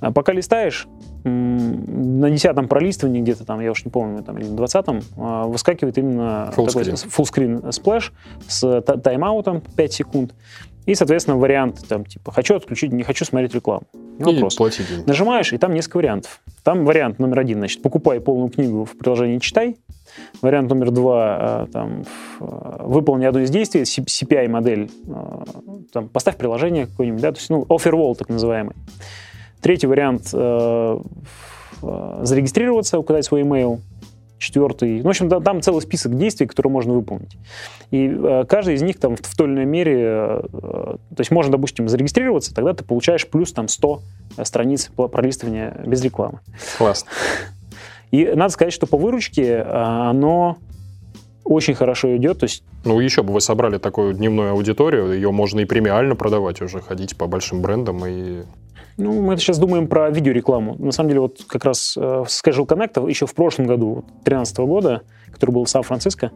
А пока листаешь, на десятом пролистывании где-то там, я уж не помню, там, или на двадцатом, а, выскакивает именно full такой full splash с тайм-аутом 5 секунд. И, соответственно, вариант там, типа, хочу отключить, не хочу смотреть рекламу. Не вопрос. Плати деньги. Нажимаешь, и там несколько вариантов. Там вариант номер один, значит, покупай полную книгу в приложении «Читай». Вариант номер два, а, там, выполни одно из действий, CPI-модель, а, там, поставь приложение какое-нибудь, да, то есть, ну, offer wall так называемый. Третий вариант э, э, зарегистрироваться, указать свой email. Четвертый. Ну, в общем, там целый список действий, которые можно выполнить. И э, каждый из них там в той или иной мере, э, то есть можно, допустим, зарегистрироваться, тогда ты получаешь плюс там 100 страниц пролистывания без рекламы. Классно. И надо сказать, что по выручке оно очень хорошо идет. То есть... Ну, еще бы вы собрали такую дневную аудиторию, ее можно и премиально продавать уже, ходить по большим брендам и ну, мы сейчас думаем про видеорекламу. На самом деле, вот как раз э, Schedule Connect еще в прошлом году, 2013 года, который был в Сан-Франциско,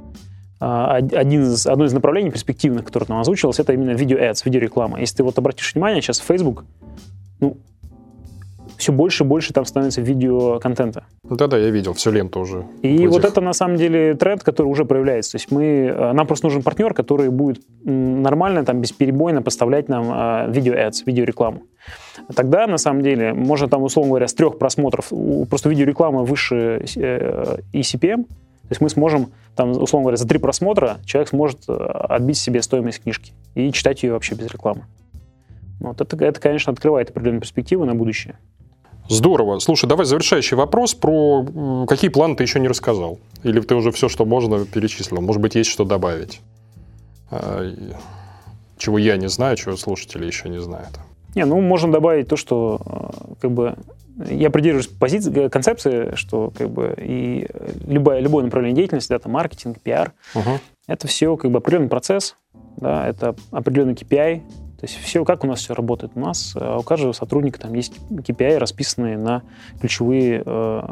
э, один из, одно из направлений перспективных, которое там озвучилось, это именно видео-ads, видеореклама. Если ты вот обратишь внимание, сейчас Facebook, ну, все больше и больше там становится видеоконтента. Да-да, я видел всю ленту уже. И вот это на самом деле тренд, который уже проявляется. То есть мы, э, нам просто нужен партнер, который будет нормально, там, бесперебойно поставлять нам э, видео-ads, видеорекламу. Тогда, на самом деле, можно там, условно говоря, с трех просмотров, просто видеореклама выше э, ECPM, то есть мы сможем, там, условно говоря, за три просмотра человек сможет отбить себе стоимость книжки и читать ее вообще без рекламы. Вот это, это, конечно, открывает определенные перспективы на будущее. Здорово. Слушай, давай завершающий вопрос про какие планы ты еще не рассказал. Или ты уже все, что можно, перечислил. Может быть, есть что добавить. А, чего я не знаю, чего слушатели еще не знают. Не, ну, можно добавить то, что э, как бы я придерживаюсь позиции, концепции, что как бы и любое, любое направление деятельности, да, там маркетинг, пиар, угу. это все как бы определенный процесс, да, это определенный KPI, то есть все, как у нас все работает? У нас э, у каждого сотрудника там есть KPI, расписанные на ключевые, э,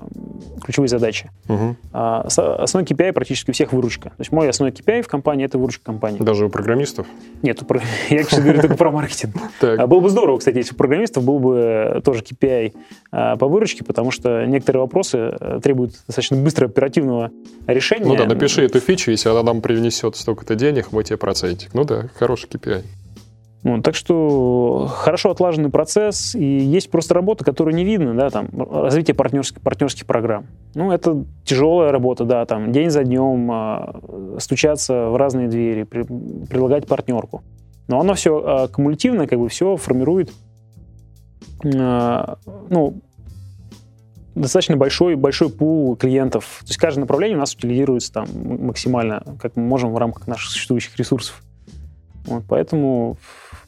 ключевые задачи. Угу. А, основной KPI практически у всех выручка. То есть мой основной KPI в компании – это выручка компании. Даже у программистов? Нет, я, кстати, говорю только про маркетинг. А было бы здорово, кстати, если у программистов был бы тоже KPI а, по выручке, потому что некоторые вопросы э, требуют достаточно быстро оперативного решения. Ну да, напиши эту фичу, если она нам принесет столько-то денег, мы тебе процентик. Ну да, хороший KPI. Вот, так что хорошо отлаженный процесс, и есть просто работа, которую не видно, да, там, развитие партнерских, партнерских программ. Ну, это тяжелая работа, да, там, день за днем, э, стучаться в разные двери, при, предлагать партнерку. Но оно все э, кумулятивное, как бы все формирует, э, ну, достаточно большой, большой пул клиентов. То есть каждое направление у нас утилизируется там максимально, как мы можем в рамках наших существующих ресурсов. Вот, поэтому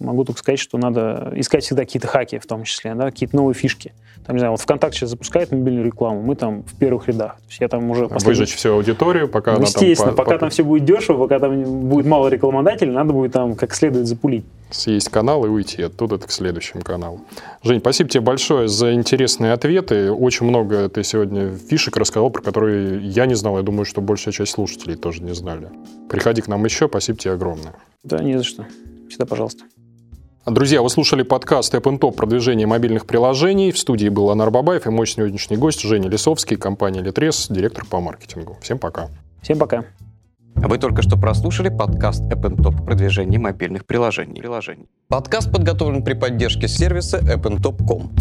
могу только сказать, что надо искать всегда какие-то хаки, в том числе, да, какие-то новые фишки. Там, не знаю, вот ВКонтакте сейчас запускает мобильную рекламу, мы там в первых рядах. То есть я там уже... Послед... Выжечь всю аудиторию, пока ну, она Естественно, там... пока там все будет дешево, пока там будет мало рекламодателей, надо будет там как следует запулить. Съесть канал и уйти оттуда к следующему каналу. Жень, спасибо тебе большое за интересные ответы. Очень много ты сегодня фишек рассказал, про которые я не знал. Я думаю, что большая часть слушателей тоже не знали. Приходи к нам еще. Спасибо тебе огромное. Да, не за что. Всегда пожалуйста. Друзья, вы слушали подкаст App Top продвижение мобильных приложений. В студии был Анар Бабаев и мой сегодняшний гость Женя Лисовский, компания Литрес, директор по маркетингу. Всем пока. Всем пока. Вы только что прослушали подкаст App Top продвижение мобильных приложений. приложений. Подкаст подготовлен при поддержке сервиса AppnTop.com.